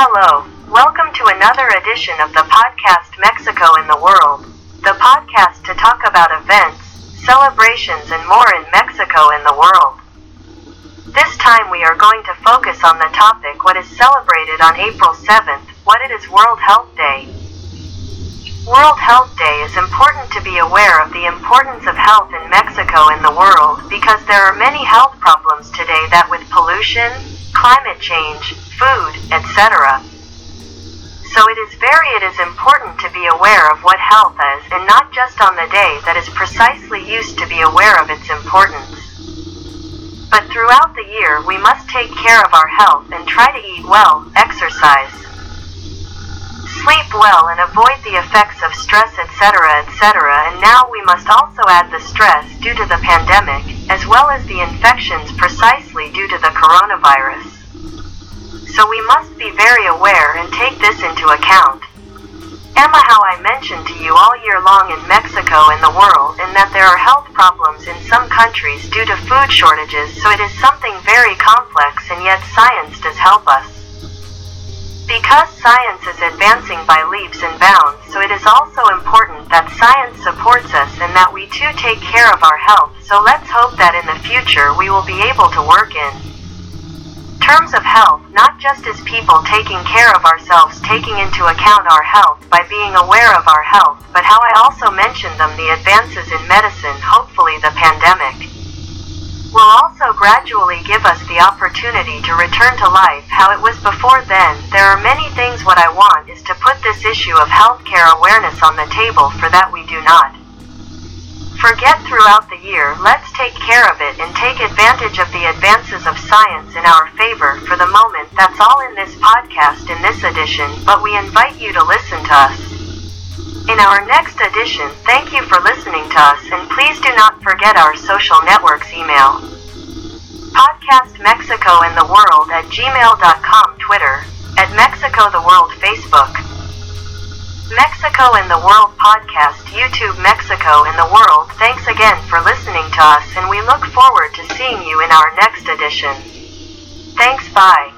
Hello, welcome to another edition of the podcast Mexico in the World, the podcast to talk about events, celebrations, and more in Mexico and the world. This time we are going to focus on the topic what is celebrated on April 7th, what it is World Health Day. World Health Day is important to be aware of the importance of health in Mexico and the world because there are many health problems today that with pollution, climate change, food, etc. So it is very it is important to be aware of what health is and not just on the day that is precisely used to be aware of its importance. But throughout the year we must take care of our health and try to eat well, exercise, sleep well and avoid the effects of stress etc etc and now we must also add the stress due to the pandemic as well as the infections precisely due to the coronavirus. So we must be very aware and take this into account. Emma how I mentioned to you all year long in Mexico and the world in that there are health problems in some countries due to food shortages so it is something very complex and yet science does help us. Because science is advancing by leaps and bounds, so it is also important that science supports us and that we too take care of our health. So let's hope that in the future we will be able to work in terms of health, not just as people taking care of ourselves, taking into account our health by being aware of our health, but how I also mentioned them the advances in medicine, hopefully the pandemic will also gradually give us the opportunity to return to life how it was before then. There are many things what I want is to put this issue of healthcare awareness on the table for that we do not forget throughout the year. Let's take care of it and take advantage of the advances of science in our favor for the moment. That's all in this podcast in this edition, but we invite you to listen to us. In our next edition, thank you for listening to us and please do not forget our social networks email. Podcast Mexico and the World at gmail.com Twitter, at Mexico the World Facebook. Mexico in the World podcast YouTube Mexico in the World thanks again for listening to us and we look forward to seeing you in our next edition. Thanks bye.